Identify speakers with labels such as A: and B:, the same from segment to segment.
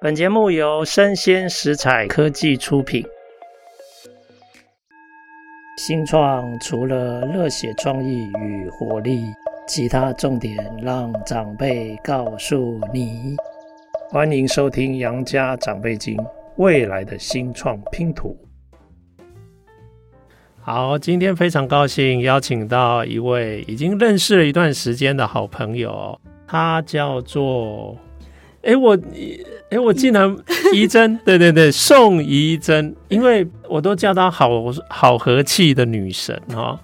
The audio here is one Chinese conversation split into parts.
A: 本节目由生鲜食材科技出品。新创除了热血创意与活力，其他重点让长辈告诉你。欢迎收听《杨家长辈经》，未来的新创拼图。好，今天非常高兴邀请到一位已经认识了一段时间的好朋友，他叫做。哎，我，哎，我竟然怡珍，对对对，宋怡珍，因为我都叫她好好和气的女神哈。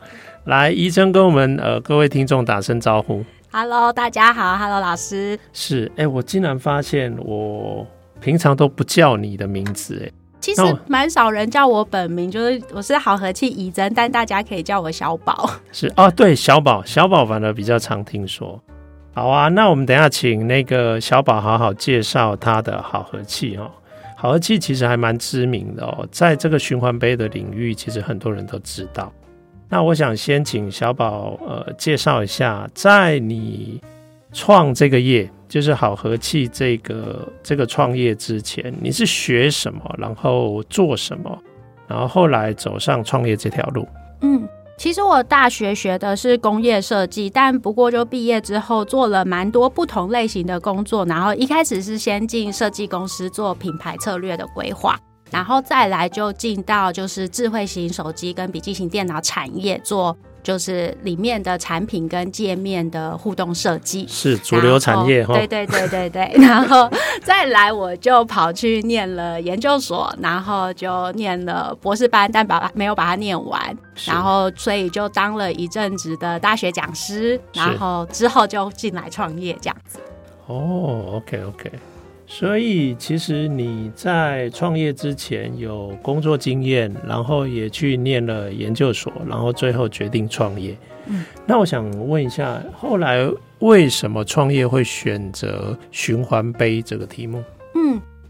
A: 来，怡珍跟我们呃各位听众打声招呼。
B: Hello，大家好，Hello 老师。
A: 是，哎，我竟然发现我平常都不叫你的名字，哎，
B: 其实蛮少人叫我本名，就是我是好和气怡珍，但大家可以叫我小宝。
A: 是哦，对，小宝，小宝反而比较常听说。好啊，那我们等下请那个小宝好好介绍他的好和气哦。好和气其实还蛮知名的哦，在这个循环杯的领域，其实很多人都知道。那我想先请小宝呃介绍一下，在你创这个业，就是好和气这个这个创业之前，你是学什么，然后做什么，然后后来走上创业这条路。
B: 嗯。其实我大学学的是工业设计，但不过就毕业之后做了蛮多不同类型的工作。然后一开始是先进设计公司做品牌策略的规划，然后再来就进到就是智慧型手机跟笔记型电脑产业做。就是里面的产品跟界面的互动设计。
A: 是主流产业哈，
B: 对对对对。对，然后再来我就跑去念了研究所，然后就念了博士班，但把没有把它念完，然后所以就当了一阵子的大学讲师，然后之后就进来创业这样子。
A: 哦，OK OK。所以，其实你在创业之前有工作经验，然后也去念了研究所，然后最后决定创业。嗯，那我想问一下，后来为什么创业会选择循环杯这个题目？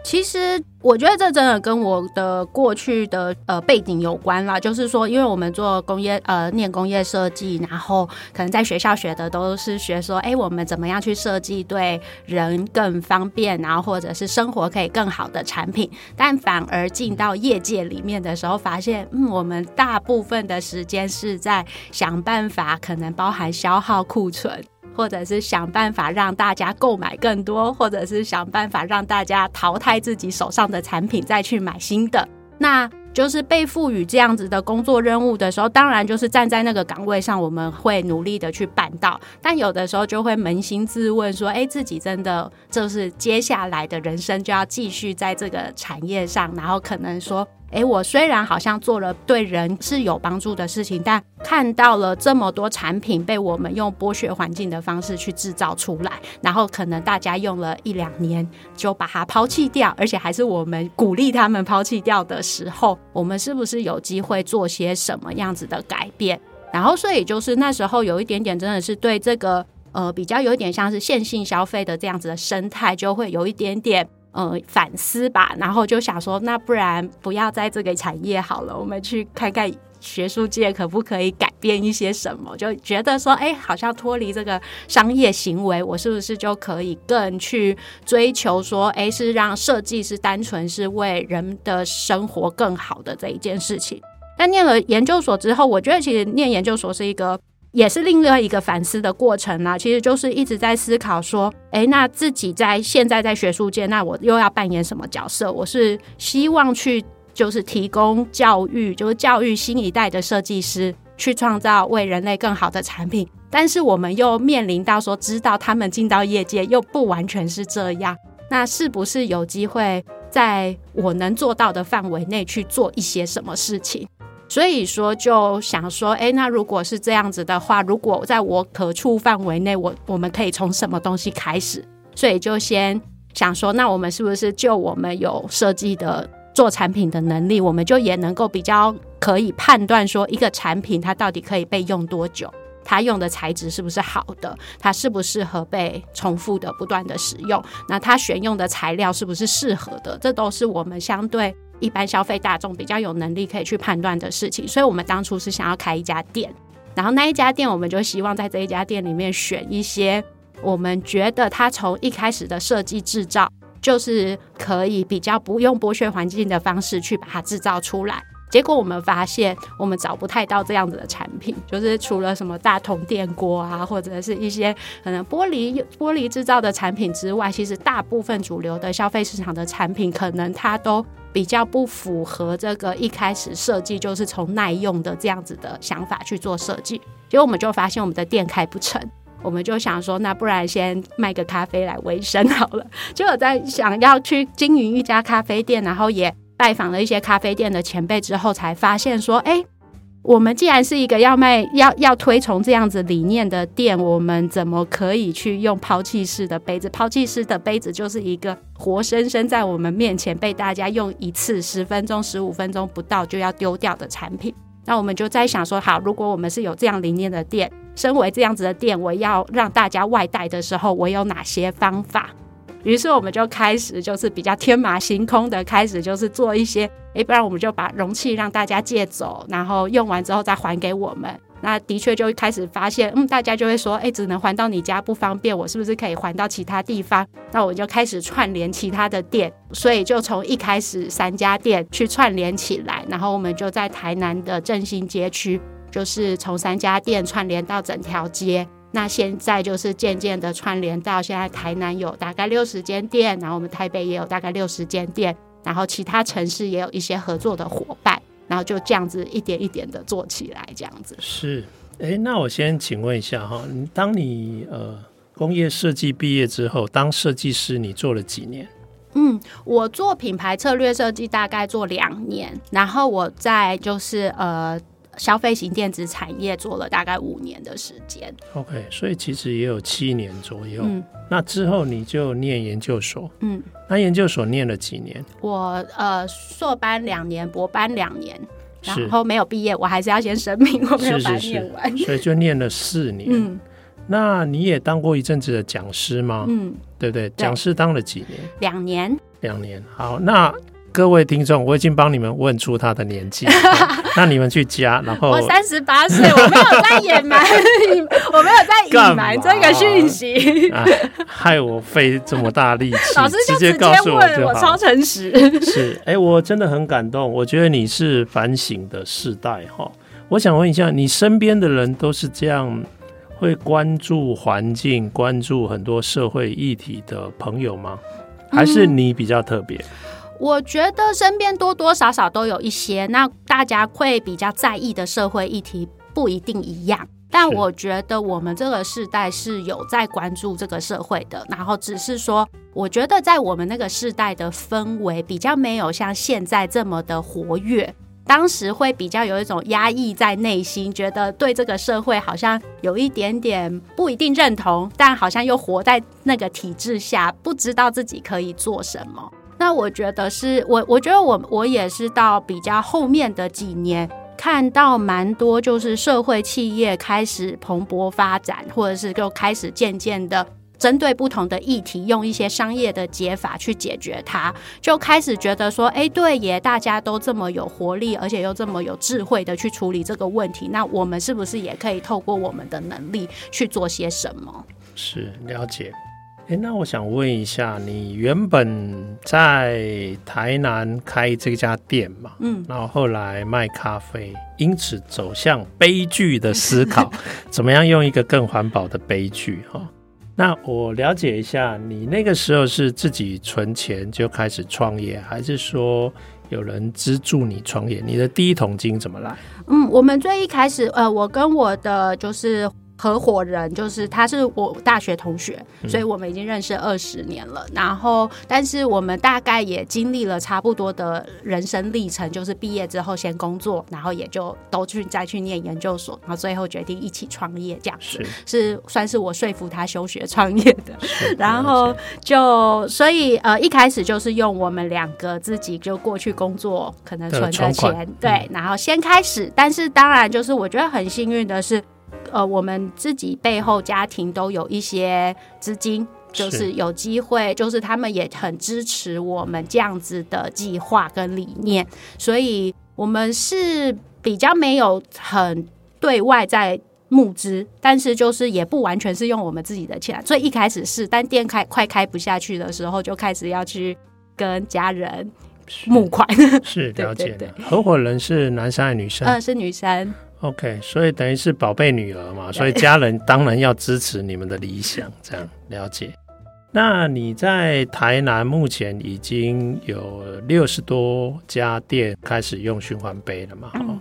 B: 其实我觉得这真的跟我的过去的呃背景有关啦，就是说，因为我们做工业呃念工业设计，然后可能在学校学的都是学说，哎，我们怎么样去设计对人更方便，然后或者是生活可以更好的产品，但反而进到业界里面的时候，发现嗯，我们大部分的时间是在想办法，可能包含消耗库存。或者是想办法让大家购买更多，或者是想办法让大家淘汰自己手上的产品，再去买新的。那就是被赋予这样子的工作任务的时候，当然就是站在那个岗位上，我们会努力的去办到。但有的时候就会扪心自问说：“哎，自己真的就是接下来的人生就要继续在这个产业上，然后可能说。”诶，我虽然好像做了对人是有帮助的事情，但看到了这么多产品被我们用剥削环境的方式去制造出来，然后可能大家用了一两年就把它抛弃掉，而且还是我们鼓励他们抛弃掉的时候，我们是不是有机会做些什么样子的改变？然后，所以就是那时候有一点点真的是对这个呃比较有一点像是线性消费的这样子的生态，就会有一点点。呃，反思吧，然后就想说，那不然不要在这个产业好了，我们去看看学术界可不可以改变一些什么？就觉得说，哎，好像脱离这个商业行为，我是不是就可以更去追求说，哎，是让设计是单纯是为人的生活更好的这一件事情？但念了研究所之后，我觉得其实念研究所是一个。也是另外一个反思的过程呢，其实就是一直在思考说，诶，那自己在现在在学术界，那我又要扮演什么角色？我是希望去就是提供教育，就是教育新一代的设计师，去创造为人类更好的产品。但是我们又面临到说，知道他们进到业界又不完全是这样，那是不是有机会在我能做到的范围内去做一些什么事情？所以说，就想说，哎，那如果是这样子的话，如果在我可触范围内，我我们可以从什么东西开始？所以就先想说，那我们是不是就我们有设计的做产品的能力，我们就也能够比较可以判断说，一个产品它到底可以被用多久，它用的材质是不是好的，它适不适合被重复的不断的使用，那它选用的材料是不是适合的，这都是我们相对。一般消费大众比较有能力可以去判断的事情，所以我们当初是想要开一家店，然后那一家店我们就希望在这一家店里面选一些我们觉得它从一开始的设计制造就是可以比较不用剥削环境的方式去把它制造出来。结果我们发现，我们找不太到这样子的产品，就是除了什么大铜电锅啊，或者是一些可能玻璃玻璃制造的产品之外，其实大部分主流的消费市场的产品，可能它都比较不符合这个一开始设计就是从耐用的这样子的想法去做设计。结果我们就发现我们的店开不成，我们就想说，那不然先卖个咖啡来维生好了。结果在想要去经营一家咖啡店，然后也。拜访了一些咖啡店的前辈之后，才发现说：“哎、我们既然是一个要卖、要要推崇这样子理念的店，我们怎么可以去用抛弃式的杯子？抛弃式的杯子就是一个活生生在我们面前被大家用一次十分钟、十五分钟不到就要丢掉的产品。那我们就在想说：好，如果我们是有这样理念的店，身为这样子的店，我要让大家外带的时候，我有哪些方法？”于是我们就开始，就是比较天马行空的开始，就是做一些，诶，不然我们就把容器让大家借走，然后用完之后再还给我们。那的确就开始发现，嗯，大家就会说，诶，只能还到你家不方便，我是不是可以还到其他地方？那我就开始串联其他的店，所以就从一开始三家店去串联起来，然后我们就在台南的正兴街区，就是从三家店串联到整条街。那现在就是渐渐的串联到现在，台南有大概六十间店，然后我们台北也有大概六十间店，然后其他城市也有一些合作的伙伴，然后就这样子一点一点的做起来，这样子。
A: 是，哎，那我先请问一下哈，当你呃工业设计毕业之后，当设计师你做了几年？
B: 嗯，我做品牌策略设计大概做两年，然后我在就是呃。消费型电子产业做了大概五年的时间
A: ，OK，所以其实也有七年左右。嗯，那之后你就念研究所，嗯，那研究所念了几年？
B: 我呃，硕班两年，博班两年，然后没有毕业，我还是要先声明我没有把它念完，
A: 是是是，所以就念了四年。嗯，那你也当过一阵子的讲师吗？嗯，对不对？讲师当了几年？
B: 两年。两
A: 年。好，那。各位听众，我已经帮你们问出他的年纪，那你们去加。然后
B: 我三十八岁，我没有在隐瞒，我没有在隐瞒这个讯息、
A: 啊，害我费这么大力气，
B: 老师就直接告诉我，我超诚实。
A: 是，哎、欸，我真的很感动。我觉得你是反省的世代哈。我想问一下，你身边的人都是这样会关注环境、关注很多社会议题的朋友吗？还是你比较特别？嗯
B: 我觉得身边多多少少都有一些，那大家会比较在意的社会议题不一定一样，但我觉得我们这个世代是有在关注这个社会的，然后只是说，我觉得在我们那个世代的氛围比较没有像现在这么的活跃，当时会比较有一种压抑在内心，觉得对这个社会好像有一点点不一定认同，但好像又活在那个体制下，不知道自己可以做什么。那我觉得是我，我觉得我我也是到比较后面的几年，看到蛮多就是社会企业开始蓬勃发展，或者是就开始渐渐的针对不同的议题，用一些商业的解法去解决它，就开始觉得说，哎，对耶，大家都这么有活力，而且又这么有智慧的去处理这个问题，那我们是不是也可以透过我们的能力去做些什么？
A: 是，了解。哎，那我想问一下，你原本在台南开这家店嘛？嗯，然后后来卖咖啡，因此走向悲剧的思考，怎么样用一个更环保的悲剧？哈，那我了解一下，你那个时候是自己存钱就开始创业，还是说有人资助你创业？你的第一桶金怎么来？
B: 嗯，我们最一开始，呃，我跟我的就是。合伙人就是他，是我大学同学，所以我们已经认识二十年了。然后，但是我们大概也经历了差不多的人生历程，就是毕业之后先工作，然后也就都去再去念研究所，然后最后决定一起创业，这样子是，是算是我说服他休学创业的。然后就所以呃一开始就是用我们两个自己就过去工作，可能存的钱，对，然后先开始。但是当然就是我觉得很幸运的是。呃，我们自己背后家庭都有一些资金，就是有机会，就是他们也很支持我们这样子的计划跟理念，所以我们是比较没有很对外在募资，但是就是也不完全是用我们自己的钱，所以一开始是，但店开快开不下去的时候，就开始要去跟家人募款。
A: 是，是了解的。合伙 人是男生还是女生？
B: 嗯，是女生。
A: OK，所以等于是宝贝女儿嘛，所以家人当然要支持你们的理想，这样了解。那你在台南目前已经有六十多家店开始用循环杯了嘛？嗯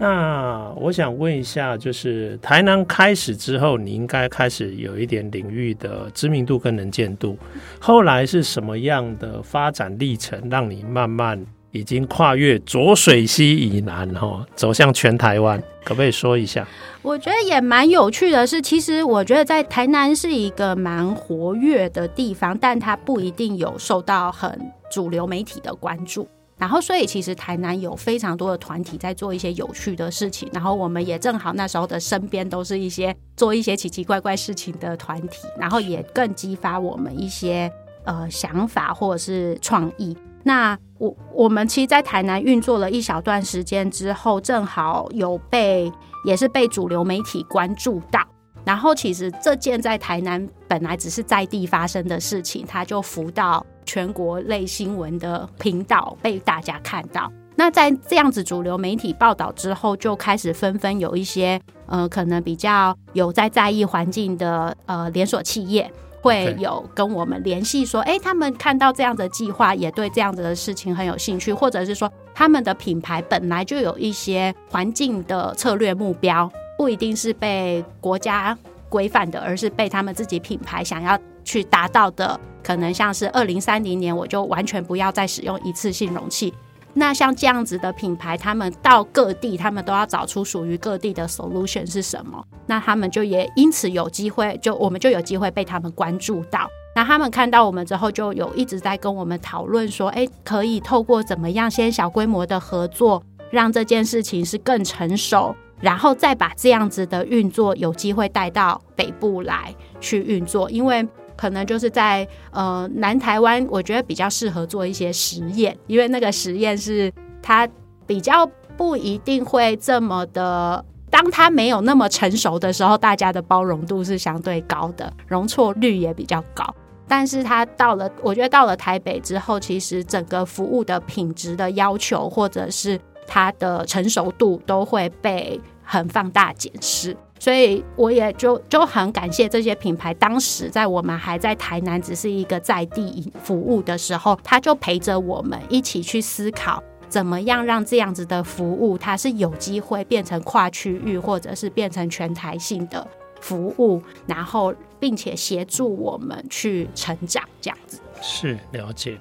A: 那我想问一下，就是台南开始之后，你应该开始有一点领域的知名度跟能见度。后来是什么样的发展历程，让你慢慢已经跨越浊水溪以南，哈，走向全台湾？可不可以说一下？
B: 我觉得也蛮有趣的是，其实我觉得在台南是一个蛮活跃的地方，但它不一定有受到很主流媒体的关注。然后，所以其实台南有非常多的团体在做一些有趣的事情。然后，我们也正好那时候的身边都是一些做一些奇奇怪怪事情的团体，然后也更激发我们一些呃想法或者是创意。那我我们其实，在台南运作了一小段时间之后，正好有被也是被主流媒体关注到。然后，其实这件在台南本来只是在地发生的事情，它就浮到全国类新闻的频道被大家看到。那在这样子主流媒体报道之后，就开始纷纷有一些呃，可能比较有在在意环境的呃连锁企业会有跟我们联系，说，哎，他们看到这样的计划，也对这样子的事情很有兴趣，或者是说他们的品牌本来就有一些环境的策略目标。不一定是被国家规范的，而是被他们自己品牌想要去达到的。可能像是二零三零年，我就完全不要再使用一次性容器。那像这样子的品牌，他们到各地，他们都要找出属于各地的 solution 是什么。那他们就也因此有机会，就我们就有机会被他们关注到。那他们看到我们之后，就有一直在跟我们讨论说，哎，可以透过怎么样先小规模的合作，让这件事情是更成熟。然后再把这样子的运作有机会带到北部来去运作，因为可能就是在呃南台湾，我觉得比较适合做一些实验，因为那个实验是它比较不一定会这么的，当它没有那么成熟的时候，大家的包容度是相对高的，容错率也比较高。但是它到了，我觉得到了台北之后，其实整个服务的品质的要求，或者是它的成熟度都会被很放大检视，所以我也就就很感谢这些品牌，当时在我们还在台南只是一个在地服务的时候，他就陪着我们一起去思考，怎么样让这样子的服务，它是有机会变成跨区域，或者是变成全台性的服务，然后并且协助我们去成长，这样子。
A: 是，了解。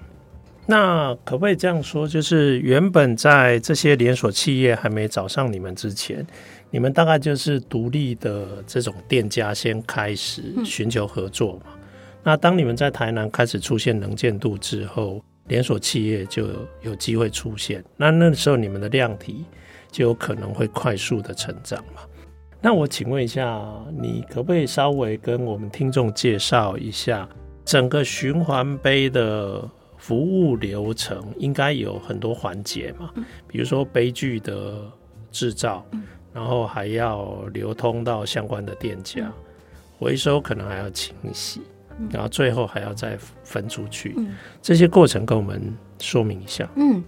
A: 那可不可以这样说，就是原本在这些连锁企业还没找上你们之前，你们大概就是独立的这种店家先开始寻求合作嘛？嗯。那当你们在台南开始出现能见度之后，连锁企业就有机会出现。那那时候你们的量体就有可能会快速的成长嘛？那我请问一下，你可不可以稍微跟我们听众介绍一下整个循环杯的？服务流程应该有很多环节嘛，比如说杯具的制造，然后还要流通到相关的店家，回收可能还要清洗，然后最后还要再分出去，这些过程跟我们说明一下。
B: 嗯，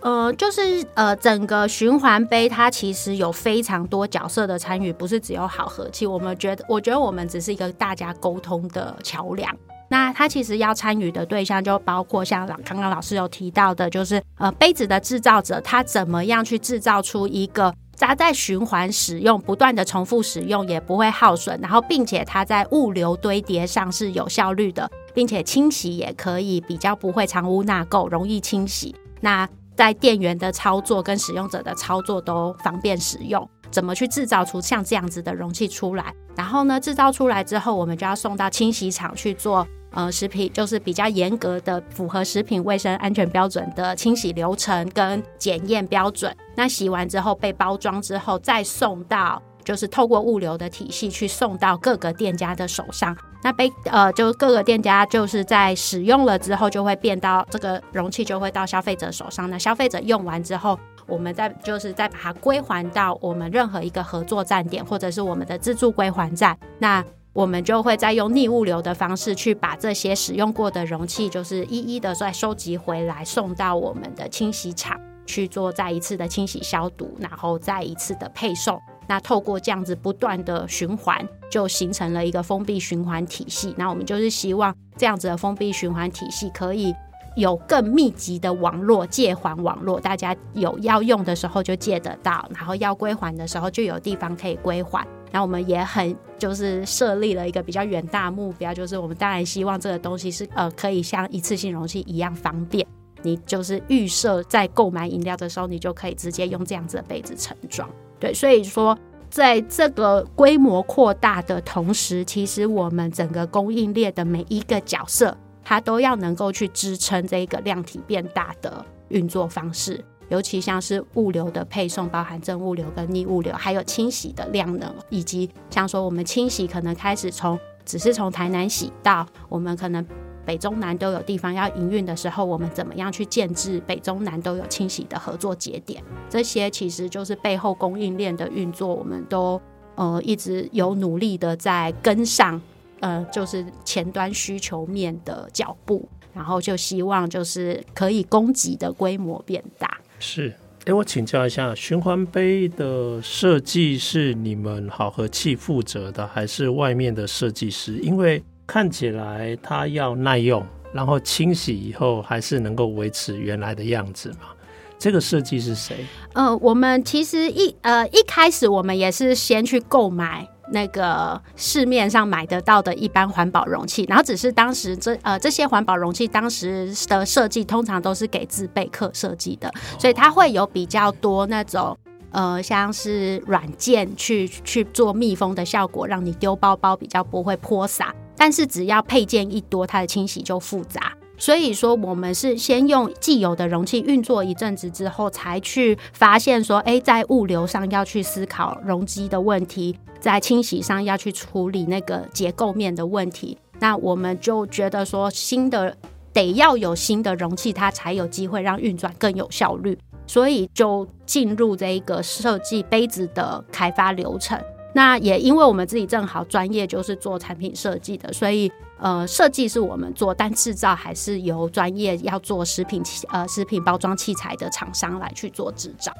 B: 呃，就是呃，整个循环杯它其实有非常多角色的参与，不是只有好和气。我们觉得，我觉得我们只是一个大家沟通的桥梁。那他其实要参与的对象就包括像老刚刚老师有提到的，就是呃杯子的制造者，他怎么样去制造出一个它在循环使用、不断的重复使用也不会耗损，然后并且它在物流堆叠上是有效率的，并且清洗也可以比较不会藏污纳垢，容易清洗。那在店员的操作跟使用者的操作都方便使用，怎么去制造出像这样子的容器出来？然后呢，制造出来之后，我们就要送到清洗厂去做。呃，食品就是比较严格的，符合食品卫生安全标准的清洗流程跟检验标准。那洗完之后被包装之后，再送到，就是透过物流的体系去送到各个店家的手上。那被呃，就各个店家就是在使用了之后，就会变到这个容器就会到消费者手上。那消费者用完之后，我们再就是再把它归还到我们任何一个合作站点，或者是我们的自助归还站。那我们就会再用逆物流的方式去把这些使用过的容器，就是一一的再收集回来，送到我们的清洗厂去做再一次的清洗消毒，然后再一次的配送。那透过这样子不断的循环，就形成了一个封闭循环体系。那我们就是希望这样子的封闭循环体系可以有更密集的网络借还网络，大家有要用的时候就借得到，然后要归还的时候就有地方可以归还。那我们也很就是设立了一个比较远大目标，就是我们当然希望这个东西是呃可以像一次性容器一样方便，你就是预设在购买饮料的时候，你就可以直接用这样子的杯子盛装。对，所以说在这个规模扩大的同时，其实我们整个供应链的每一个角色，它都要能够去支撑这一个量体变大的运作方式。尤其像是物流的配送，包含正物流跟逆物流，还有清洗的量能，以及像说我们清洗可能开始从只是从台南洗到我们可能北中南都有地方要营运的时候，我们怎么样去建置北中南都有清洗的合作节点？这些其实就是背后供应链的运作，我们都呃一直有努力的在跟上，呃，就是前端需求面的脚步，然后就希望就是可以供给的规模变大。
A: 是，哎，我请教一下，循环杯的设计是你们好和气负责的，还是外面的设计师？因为看起来它要耐用，然后清洗以后还是能够维持原来的样子嘛？这个设计是谁？
B: 呃，我们其实一呃一开始我们也是先去购买。那个市面上买得到的一般环保容器，然后只是当时这呃这些环保容器当时的设计通常都是给自备客设计的，所以它会有比较多那种呃像是软件去去做密封的效果，让你丢包包比较不会泼洒。但是只要配件一多，它的清洗就复杂。所以说我们是先用既有的容器运作一阵子之后，才去发现说，哎，在物流上要去思考容积的问题。在清洗上要去处理那个结构面的问题，那我们就觉得说，新的得要有新的容器，它才有机会让运转更有效率，所以就进入这一个设计杯子的开发流程。那也因为我们自己正好专业就是做产品设计的，所以呃，设计是我们做，但制造还是由专业要做食品器呃食品包装器材的厂商来去做制造。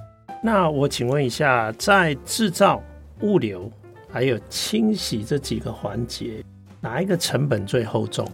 A: 那我请问一下，在制造、物流。还有清洗这几个环节，哪一个成本最厚重？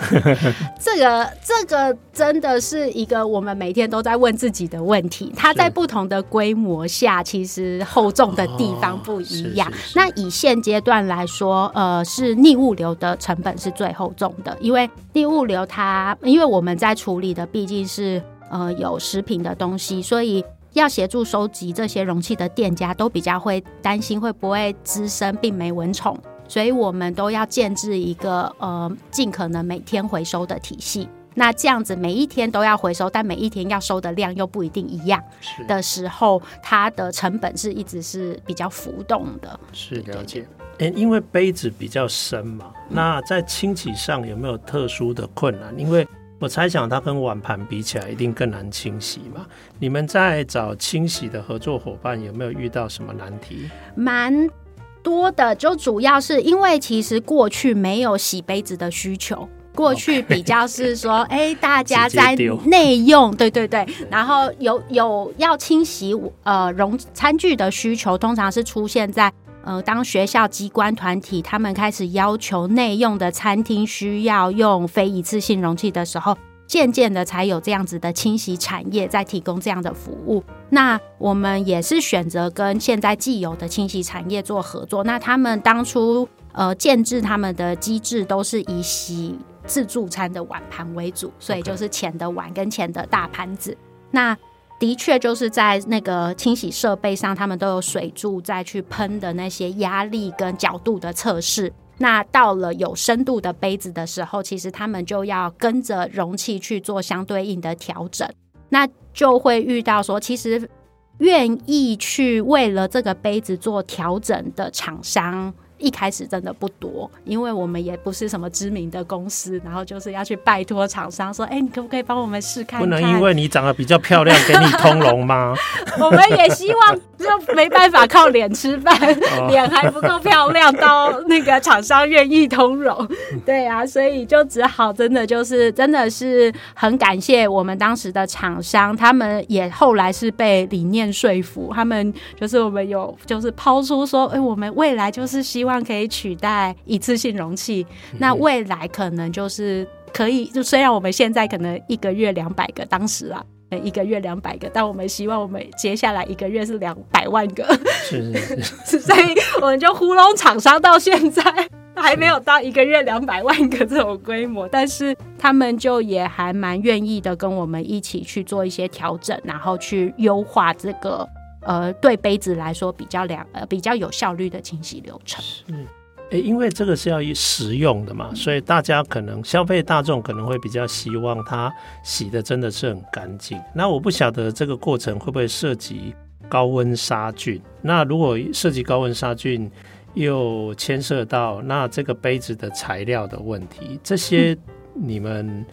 B: 这个这个真的是一个我们每天都在问自己的问题。它在不同的规模下，其实厚重的地方不一样。那以现阶段来说，呃，是逆物流的成本是最厚重的，因为逆物流它，因为我们在处理的毕竟是呃有食品的东西，所以。要协助收集这些容器的店家都比较会担心会不会滋生病媒蚊虫，所以我们都要建置一个呃尽可能每天回收的体系。那这样子每一天都要回收，但每一天要收的量又不一定一样的时候，它的成本是一直是比较浮动的。
A: 是了解。诶，因为杯子比较深嘛，那在清洗上有没有特殊的困难？因为我猜想它跟碗盘比起来，一定更难清洗嘛。你们在找清洗的合作伙伴，有没有遇到什么难题？
B: 蛮多的，就主要是因为其实过去没有洗杯子的需求，过去比较是说，哎、欸，大家在内用，对对对，然后有有要清洗呃容餐具的需求，通常是出现在。呃，当学校机关团体他们开始要求内用的餐厅需要用非一次性容器的时候，渐渐的才有这样子的清洗产业在提供这样的服务。那我们也是选择跟现在既有的清洗产业做合作。那他们当初呃建制他们的机制都是以洗自助餐的碗盘为主，所以就是浅的碗跟浅的大盘子。那的确，就是在那个清洗设备上，他们都有水柱再去喷的那些压力跟角度的测试。那到了有深度的杯子的时候，其实他们就要跟着容器去做相对应的调整。那就会遇到说，其实愿意去为了这个杯子做调整的厂商，一开始真的不多，因为我们也不是什么知名的公司，然后就是要去拜托厂商说，哎、欸，你可不可以帮我们试看看？
A: 不能因为你长得比较漂亮，给你通融吗？
B: 我们也希望，就没办法靠脸吃饭，脸还不够漂亮到那个厂商愿意通融。对啊，所以就只好真的就是真的是很感谢我们当时的厂商，他们也后来是被理念说服，他们就是我们有就是抛出说，哎、欸，我们未来就是希望可以取代一次性容器，那未来可能就是可以，就虽然我们现在可能一个月两百个，当时啊。一个月两百个，但我们希望我们接下来一个月是两百万个，是是是，所以我们就糊弄厂商到现在还没有到一个月两百万个这种规模，但是他们就也还蛮愿意的跟我们一起去做一些调整，然后去优化这个呃对杯子来说比较良呃比较有效率的清洗流程。
A: 诶，因为这个是要实用的嘛，所以大家可能消费大众可能会比较希望它洗的真的是很干净。那我不晓得这个过程会不会涉及高温杀菌？那如果涉及高温杀菌，又牵涉到那这个杯子的材料的问题，这些你们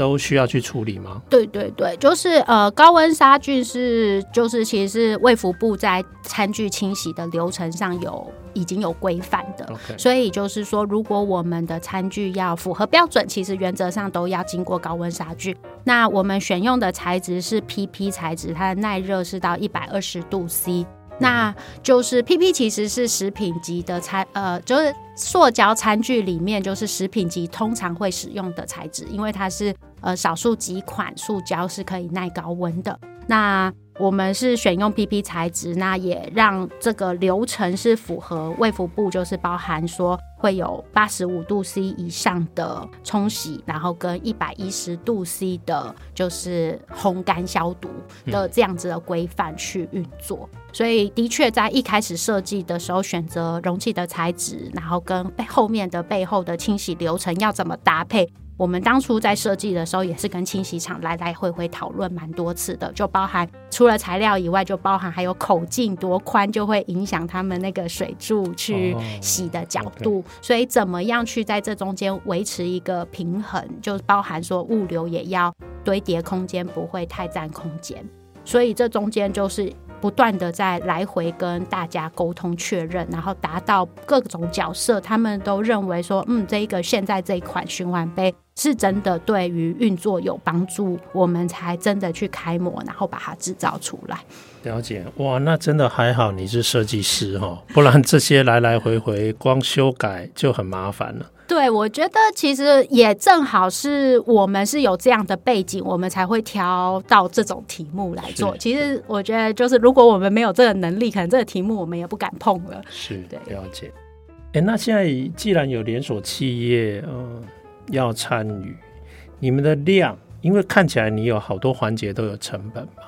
A: 都需要去处理吗？
B: 对对对，就是呃，高温杀菌是就是其实是卫福部在餐具清洗的流程上有。已经有规范的，Okay. 所以就是说，如果我们的餐具要符合标准，其实原则上都要经过高温杀菌。那我们选用的材质是 PP 材质，它的耐热是到一百二十度 C。那就是 PP 其实是食品级的餐，呃，就是塑胶餐具里面就是食品级通常会使用的材质，因为它是呃少数几款塑胶是可以耐高温的。那我们是选用 PP 材质，那也让这个流程是符合卫福部，就是包含说会有八十五度 C 以上的冲洗，然后跟一百一十度 C 的，就是烘干消毒的这样子的规范去运作。所以的确在一开始设计的时候，选择容器的材质，然后跟后面的背后的清洗流程要怎么搭配。我们当初在设计的时候，也是跟清洗厂来来回回讨论蛮多次的，就包含除了材料以外，就包含还有口径多宽，就会影响他们那个水柱去洗的角度。Oh. 所以怎么样去在这中间维持一个平衡，就包含说物流也要堆叠空间不会太占空间。所以这中间就是。不断的在来回跟大家沟通确认，然后达到各种角色，他们都认为说，嗯，这一个现在这一款循环杯是真的对于运作有帮助，我们才真的去开模，然后把它制造出来。
A: 了解，哇，那真的还好你是设计师哈，不然这些来来回回光修改就很麻烦了。
B: 对，我觉得其实也正好是我们是有这样的背景，我们才会挑到这种题目来做。其实我觉得，就是如果我们没有这个能力，可能这个题目我们也不敢碰了。
A: 是，对，了解。哎，那现在既然有连锁企业，嗯、呃，要参与，你们的量，因为看起来你有好多环节都有成本嘛。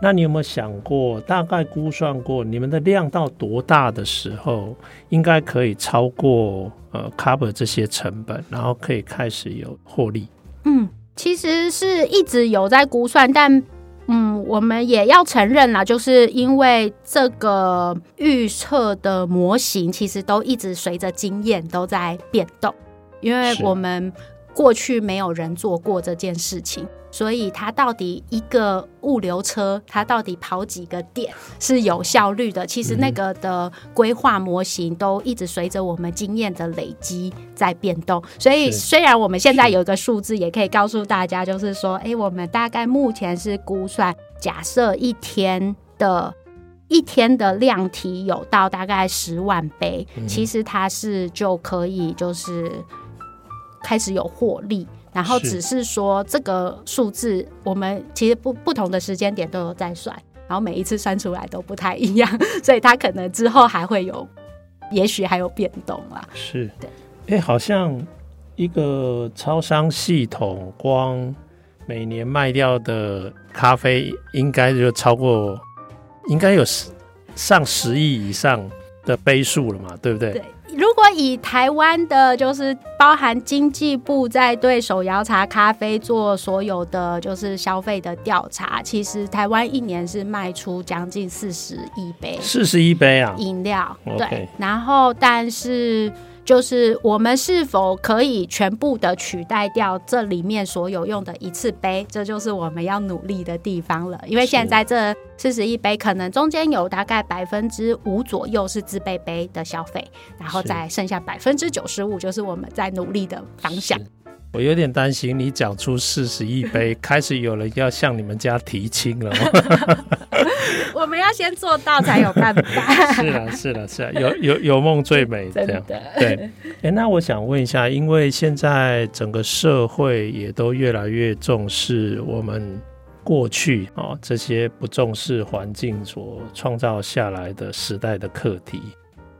A: 那你有没有想过，大概估算过你们的量到多大的时候，应该可以超过呃 cover 这些成本，然后可以开始有获利？
B: 嗯，其实是一直有在估算，但嗯，我们也要承认啦，就是因为这个预测的模型其实都一直随着经验都在变动，因为我们。过去没有人做过这件事情，所以它到底一个物流车，它到底跑几个点 是有效率的？其实那个的规划模型都一直随着我们经验的累积在变动。所以虽然我们现在有一个数字，也可以告诉大家，就是说，哎，我们大概目前是估算，假设一天的一天的量体有到大概十万杯，其实它是就可以就是。开始有获利，然后只是说这个数字，我们其实不不同的时间点都有在算，然后每一次算出来都不太一样，所以它可能之后还会有，也许还有变动啊。
A: 是，对，哎、欸，好像一个超商系统，光每年卖掉的咖啡应该就超过，应该有十上十亿以上的杯数了嘛，对不对？
B: 对。如果以台湾的，就是包含经济部在对手摇茶、咖啡做所有的就是消费的调查，其实台湾一年是卖出将近四十亿杯，
A: 四十亿杯啊，
B: 饮料。对，然后但是。就是我们是否可以全部的取代掉这里面所有用的一次杯，这就是我们要努力的地方了。因为现在这四十亿杯，可能中间有大概百分之五左右是自备杯的消费，然后再剩下百分之九十五就是我们在努力的方向。
A: 我有点担心，你讲出四十亿杯，开始有人要向你们家提亲了。
B: 要先做到才有办法。
A: 是啊，是啊，是啊，有有有梦最美，这样
B: 的
A: 对。哎，那我想问一下，因为现在整个社会也都越来越重视我们过去哦这些不重视环境所创造下来的时代的课题。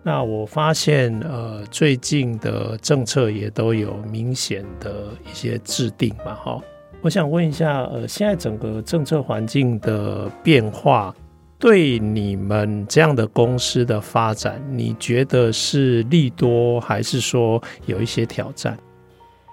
A: 那我发现，呃，最近的政策也都有明显的一些制定嘛，哈。我想问一下，呃，现在整个政策环境的变化，对你们这样的公司的发展，你觉得是利多，还是说有一些挑战？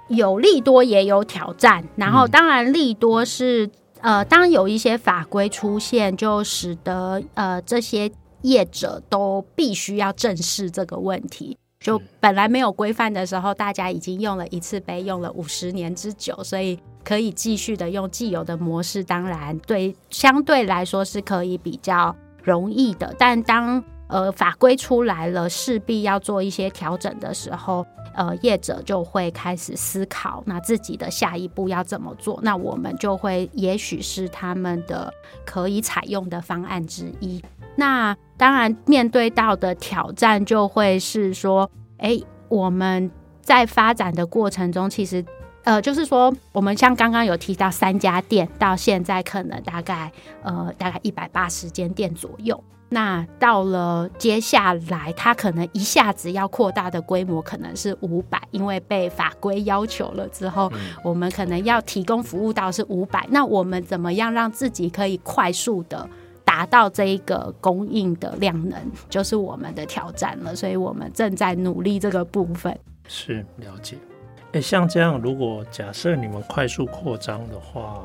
B: 有利多，也有挑战。然后，当然利多是，呃，当有一些法规出现，就使得呃这些。业者都必须要正视这个问题。就本来没有规范的时候，大家已经用了一次杯，用了五十年之久，所以可以继续的用既有的模式。当然，对相对来说是可以比较容易的。但当呃法规出来了，势必要做一些调整的时候，呃业者就会开始思考，那自己的下一步要怎么做？那我们就会也许是他们的可以采用的方案之一。那当然，面对到的挑战就会是说，哎，我们在发展的过程中，其实，呃，就是说，我们像刚刚有提到三家店，到现在可能大概，呃，大概一百八十间店左右。那到了接下来，它可能一下子要扩大的规模可能是五百，因为被法规要求了之后，我们可能要提供服务到是五百。那我们怎么样让自己可以快速的？达到这一个供应的量能，就是我们的挑战了，所以我们正在努力这个部分。
A: 是了解。哎，像这样，如果假设你们快速扩张的话，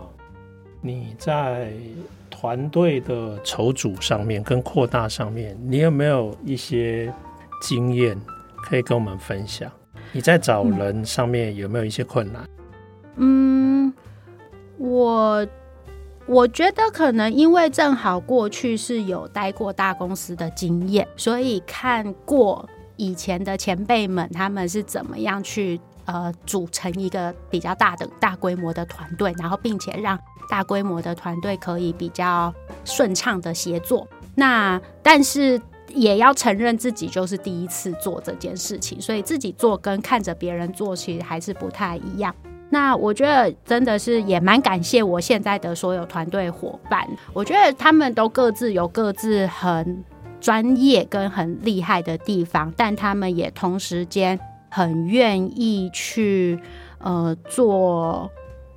A: 你在团队的筹组上面跟扩大上面，你有没有一些经验可以跟我们分享？你在找人上面有没有一些困难？
B: 嗯，我。我觉得可能因为正好过去是有待过大公司的经验，所以看过以前的前辈们他们是怎么样去呃组成一个比较大的大规模的团队，然后并且让大规模的团队可以比较顺畅的协作。那但是也要承认自己就是第一次做这件事情，所以自己做跟看着别人做其实还是不太一样。那我觉得真的是也蛮感谢我现在的所有团队伙伴，我觉得他们都各自有各自很专业跟很厉害的地方，但他们也同时间很愿意去呃做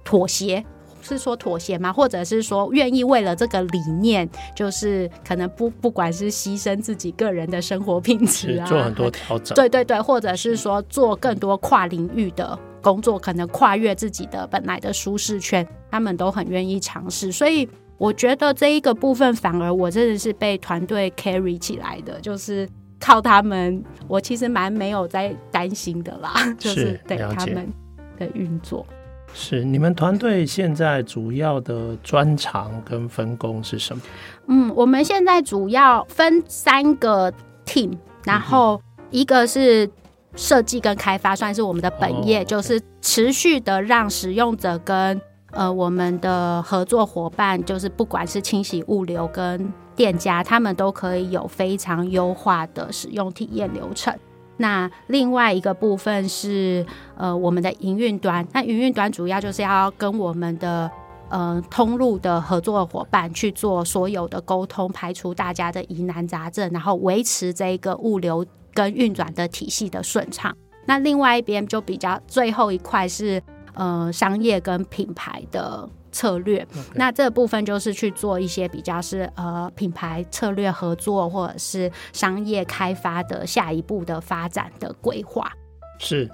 B: 妥协，是说妥协吗？或者是说愿意为了这个理念，就是可能不不管是牺牲自己个人的生活品质啊，
A: 做很多调整，
B: 对对对，或者是说做更多跨领域的。工作可能跨越自己的本来的舒适圈，他们都很愿意尝试，所以我觉得这一个部分反而我真的是被团队 carry 起来的，就是靠他们，我其实蛮没有在担心的啦，就是对他们的运作。
A: 是你们团队现在主要的专长跟分工是什么？
B: 嗯，我们现在主要分三个 team，然后一个是。设计跟开发算是我们的本业，oh. 就是持续的让使用者跟呃我们的合作伙伴，就是不管是清洗、物流跟店家，他们都可以有非常优化的使用体验流程。那另外一个部分是呃我们的营运端，那营运端主要就是要跟我们的呃通路的合作伙伴去做所有的沟通，排除大家的疑难杂症，然后维持这个物流。跟运转的体系的顺畅，那另外一边就比较最后一块是呃商业跟品牌的策略。那这部分就是去做一些比较是呃品牌策略合作或者是商业开发的下一步的发展的规划。
A: 是，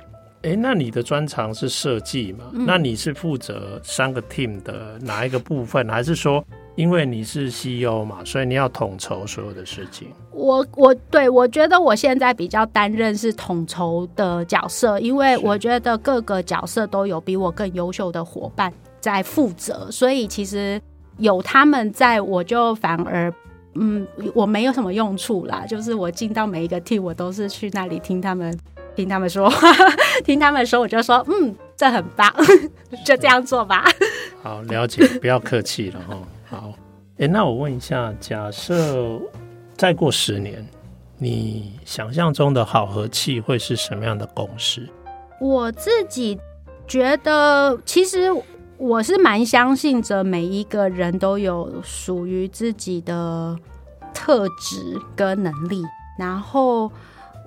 A: 哎，那你的专长是设计嘛？嗯、那你是负责三个 team 的哪一个部分，还是说？因为你是 CEO 嘛，所以你要统筹所有的事情。
B: 我我对我觉得我现在比较担任是统筹的角色，因为我觉得各个角色都有比我更优秀的伙伴在负责，所以其实有他们在，我就反而嗯，我没有什么用处啦。就是我进到每一个 team，我都是去那里听他们听他们说话，听他们说，我就说嗯，这很棒，就这样做吧。
A: 好，了解，不要客气了哈。好，哎、欸，那我问一下，假设再过十年，你想象中的好和气会是什么样的公司？
B: 我自己觉得，其实我是蛮相信着每一个人都有属于自己的特质跟能力，然后。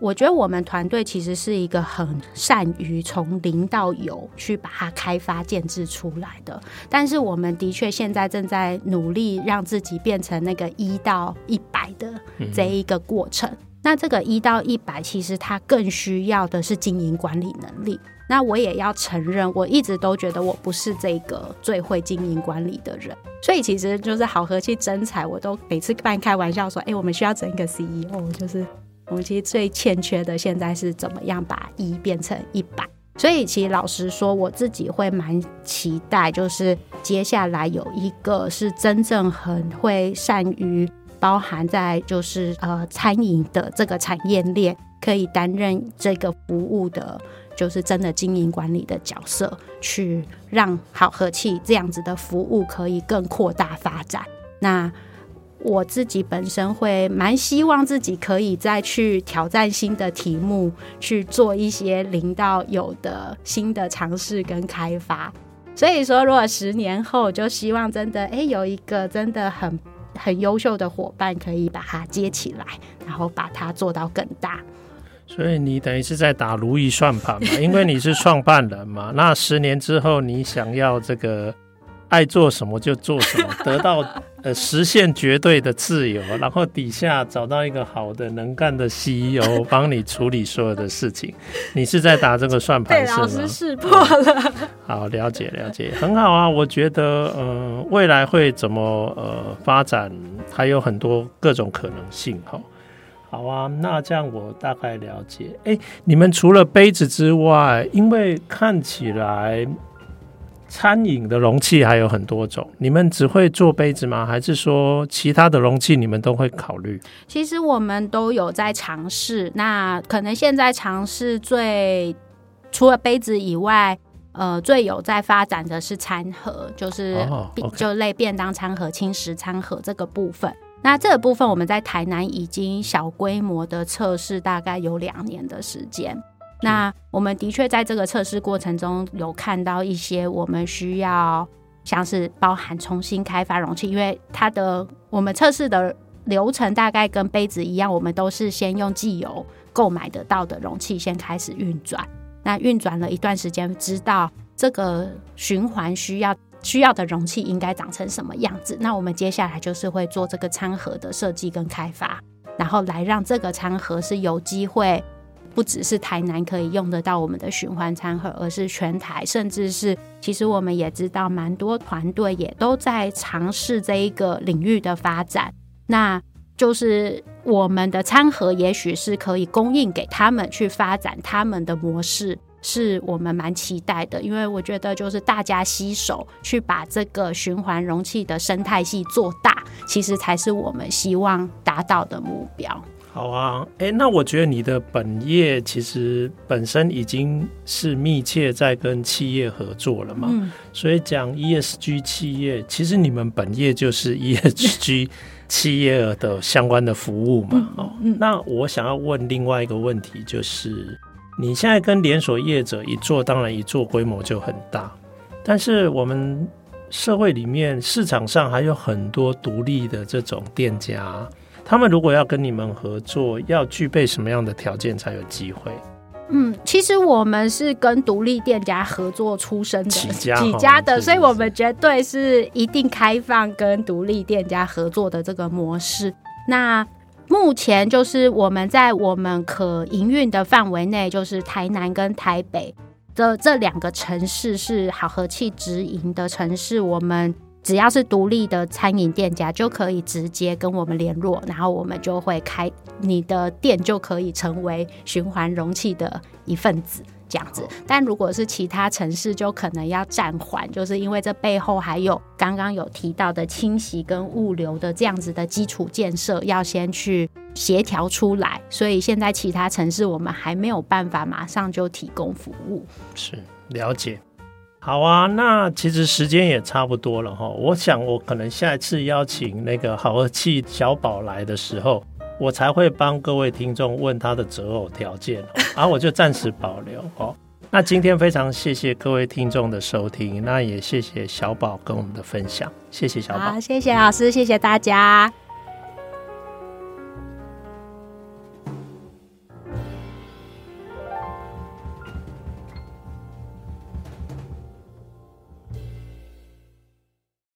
B: 我觉得我们团队其实是一个很善于从零到有去把它开发建制出来的，但是我们的确现在正在努力让自己变成那个一到一百的这一个过程。嗯、那这个一到一百，其实它更需要的是经营管理能力。那我也要承认，我一直都觉得我不是这个最会经营管理的人，所以其实就是好和气征才，我都每次半开玩笑说，哎，我们需要整一个 CEO，就是。我们其实最欠缺的现在是怎么样把一变成一百，所以其实老实说，我自己会蛮期待，就是接下来有一个是真正很会善于包含在就是呃餐饮的这个产业链，可以担任这个服务的，就是真的经营管理的角色，去让好和气这样子的服务可以更扩大发展。那。我自己本身会蛮希望自己可以再去挑战新的题目，去做一些零到有的新的尝试跟开发。所以说，如果十年后，就希望真的诶有一个真的很很优秀的伙伴，可以把它接起来，然后把它做到更大。
A: 所以你等于是在打如意算盘嘛？因为你是创办人嘛。那十年之后，你想要这个。爱做什么就做什么，得到呃实现绝对的自由，然后底下找到一个好的能干的 CEO 帮你处理所有的事情。你是在打这个算盘是吗？
B: 老师识破了。
A: 好，了解了解，很好啊。我觉得呃未来会怎么呃发展，还有很多各种可能性。哈，好啊。那这样我大概了解。哎，你们除了杯子之外，因为看起来。餐饮的容器还有很多种，你们只会做杯子吗？还是说其他的容器你们都会考虑？
B: 其实我们都有在尝试。那可能现在尝试最除了杯子以外，呃，最有在发展的是餐盒，就是、oh. 就类便当餐盒、轻食餐盒这个部分。那这个部分我们在台南已经小规模的测试，大概有两年的时间。那我们的确在这个测试过程中有看到一些我们需要，像是包含重新开发容器，因为它的我们测试的流程大概跟杯子一样，我们都是先用既有购买得到的容器先开始运转，那运转了一段时间，知道这个循环需要需要的容器应该长成什么样子，那我们接下来就是会做这个餐盒的设计跟开发，然后来让这个餐盒是有机会。不只是台南可以用得到我们的循环餐盒，而是全台，甚至是其实我们也知道，蛮多团队也都在尝试这一个领域的发展。那就是我们的餐盒，也许是可以供应给他们去发展他们的模式，是我们蛮期待的。因为我觉得，就是大家携手去把这个循环容器的生态系做大，其实才是我们希望达到的目标。
A: 好啊，哎，那我觉得你的本业其实本身已经是密切在跟企业合作了嘛，嗯、所以讲 ESG 企业，其实你们本业就是 ESG 企业的相关的服务嘛。哦、那我想要问另外一个问题，就是你现在跟连锁业者一做，当然一做规模就很大，但是我们社会里面市场上还有很多独立的这种店家。他们如果要跟你们合作，要具备什么样的条件才有机会？
B: 嗯，其实我们是跟独立店家合作出身的
A: 起家
B: 起家的，所以我们绝对是一定开放跟独立店家合作的这个模式。那目前就是我们在我们可营运的范围内，就是台南跟台北的这两个城市是好和气直营的城市，我们。只要是独立的餐饮店家，就可以直接跟我们联络，然后我们就会开你的店，就可以成为循环容器的一份子，这样子。但如果是其他城市，就可能要暂缓，就是因为这背后还有刚刚有提到的清洗跟物流的这样子的基础建设，要先去协调出来。所以现在其他城市我们还没有办法马上就提供服务。
A: 是，了解。好啊，那其实时间也差不多了哈。我想我可能下一次邀请那个好和气小宝来的时候，我才会帮各位听众问他的择偶条件，然 后我就暂时保留哦。那今天非常谢谢各位听众的收听，那也谢谢小宝跟我们的分享，谢谢小宝，
B: 好，谢谢老师，谢谢大家。